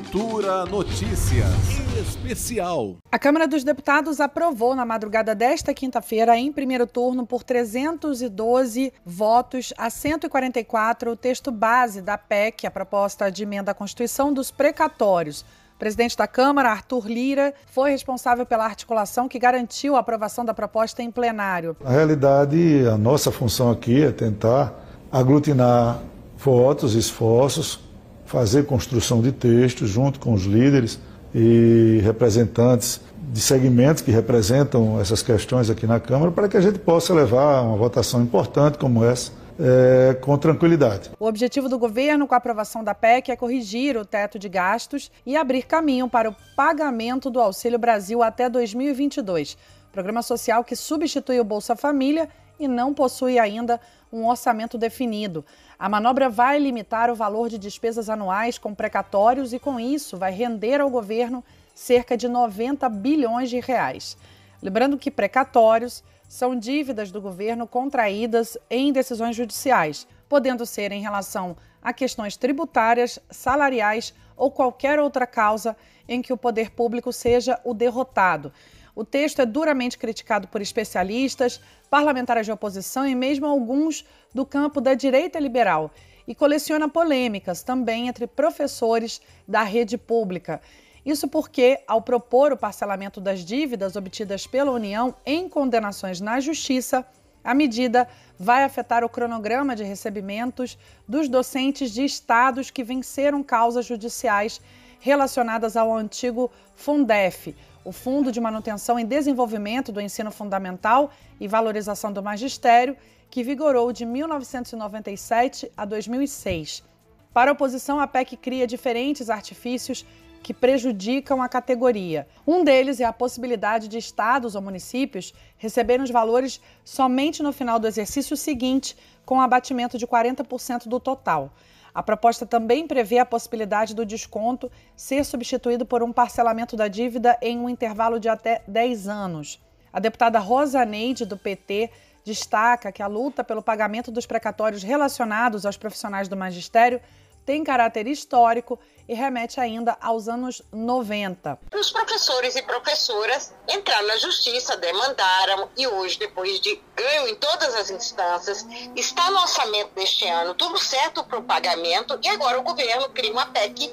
Cultura Notícias Especial. A Câmara dos Deputados aprovou na madrugada desta quinta-feira, em primeiro turno, por 312 votos a 144, o texto base da PEC, a proposta de emenda à Constituição dos precatórios. O presidente da Câmara, Arthur Lira, foi responsável pela articulação que garantiu a aprovação da proposta em plenário. Na realidade, a nossa função aqui é tentar aglutinar votos, esforços, fazer construção de textos junto com os líderes e representantes de segmentos que representam essas questões aqui na Câmara para que a gente possa levar uma votação importante como essa é, com tranquilidade. O objetivo do governo com a aprovação da PEC é corrigir o teto de gastos e abrir caminho para o pagamento do Auxílio Brasil até 2022, programa social que substitui o Bolsa Família e não possui ainda um orçamento definido. A manobra vai limitar o valor de despesas anuais com precatórios e, com isso, vai render ao governo cerca de 90 bilhões de reais. Lembrando que precatórios são dívidas do governo contraídas em decisões judiciais, podendo ser em relação a questões tributárias, salariais ou qualquer outra causa em que o poder público seja o derrotado. O texto é duramente criticado por especialistas, parlamentares de oposição e mesmo alguns do campo da direita liberal e coleciona polêmicas também entre professores da rede pública. Isso porque, ao propor o parcelamento das dívidas obtidas pela União em condenações na Justiça, a medida vai afetar o cronograma de recebimentos dos docentes de estados que venceram causas judiciais relacionadas ao antigo Fundef, o Fundo de Manutenção e Desenvolvimento do Ensino Fundamental e Valorização do Magistério, que vigorou de 1997 a 2006. Para a oposição, a PEC cria diferentes artifícios que prejudicam a categoria. Um deles é a possibilidade de estados ou municípios receberem os valores somente no final do exercício seguinte, com abatimento de 40% do total. A proposta também prevê a possibilidade do desconto ser substituído por um parcelamento da dívida em um intervalo de até 10 anos. A deputada Rosa Neide, do PT, destaca que a luta pelo pagamento dos precatórios relacionados aos profissionais do magistério tem caráter histórico e remete ainda aos anos 90. Os professores e professoras entraram na justiça, demandaram e hoje, depois de ganho em todas as instâncias, está no orçamento deste ano tudo certo para o pagamento e agora o governo cria uma PEC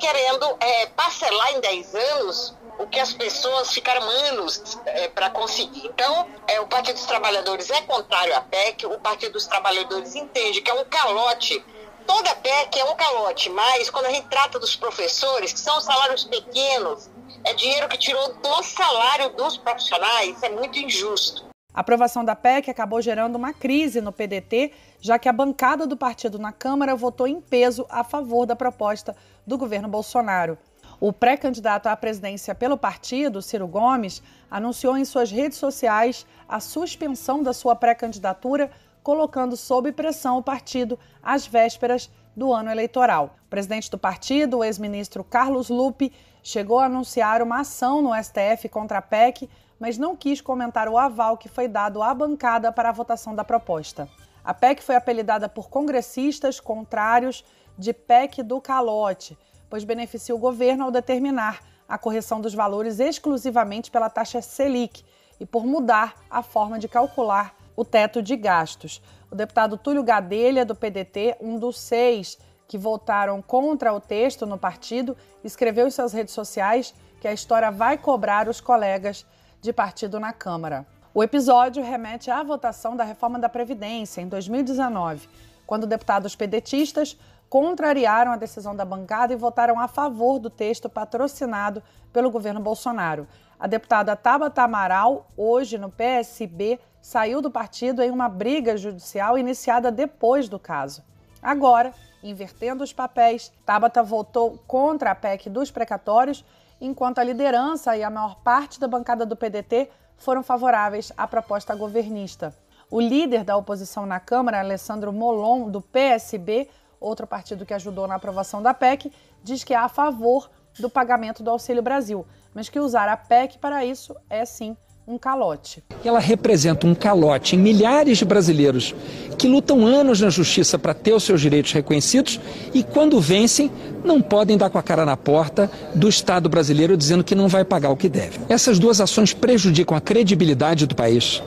querendo é, parcelar em 10 anos o que as pessoas ficaram anos é, para conseguir. Então, é, o Partido dos Trabalhadores é contrário à PEC, o Partido dos Trabalhadores entende que é um calote toda PEC é um calote, mas quando a gente trata dos professores, que são salários pequenos, é dinheiro que tirou do salário dos profissionais, é muito injusto. A aprovação da PEC acabou gerando uma crise no PDT, já que a bancada do partido na Câmara votou em peso a favor da proposta do governo Bolsonaro. O pré-candidato à presidência pelo partido, Ciro Gomes, anunciou em suas redes sociais a suspensão da sua pré-candidatura colocando sob pressão o partido às vésperas do ano eleitoral. O presidente do partido, o ex-ministro Carlos Lupe, chegou a anunciar uma ação no STF contra a PEC, mas não quis comentar o aval que foi dado à bancada para a votação da proposta. A PEC foi apelidada por congressistas contrários de PEC do calote, pois beneficia o governo ao determinar a correção dos valores exclusivamente pela taxa Selic e por mudar a forma de calcular o teto de gastos. O deputado Túlio Gadelha, do PDT, um dos seis que votaram contra o texto no partido, escreveu em suas redes sociais que a história vai cobrar os colegas de partido na Câmara. O episódio remete à votação da reforma da Previdência em 2019, quando deputados pedetistas contrariaram a decisão da bancada e votaram a favor do texto patrocinado pelo governo Bolsonaro. A deputada Tabata Amaral, hoje no PSB, saiu do partido em uma briga judicial iniciada depois do caso. Agora, invertendo os papéis, Tabata votou contra a PEC dos precatórios, enquanto a liderança e a maior parte da bancada do PDT foram favoráveis à proposta governista. O líder da oposição na Câmara, Alessandro Molon, do PSB, outro partido que ajudou na aprovação da PEC, diz que é a favor do pagamento do Auxílio Brasil, mas que usar a PEC para isso é sim um calote. Ela representa um calote em milhares de brasileiros que lutam anos na justiça para ter os seus direitos reconhecidos e, quando vencem, não podem dar com a cara na porta do Estado brasileiro dizendo que não vai pagar o que deve. Essas duas ações prejudicam a credibilidade do país,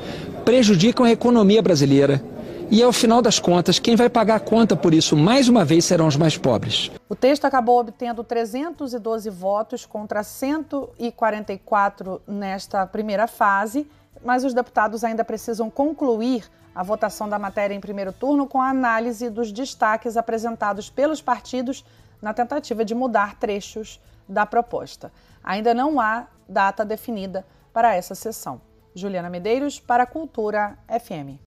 prejudicam a economia brasileira. E ao final das contas, quem vai pagar a conta por isso mais uma vez serão os mais pobres. O texto acabou obtendo 312 votos contra 144 nesta primeira fase, mas os deputados ainda precisam concluir a votação da matéria em primeiro turno com a análise dos destaques apresentados pelos partidos na tentativa de mudar trechos da proposta. Ainda não há data definida para essa sessão. Juliana Medeiros, para a Cultura FM.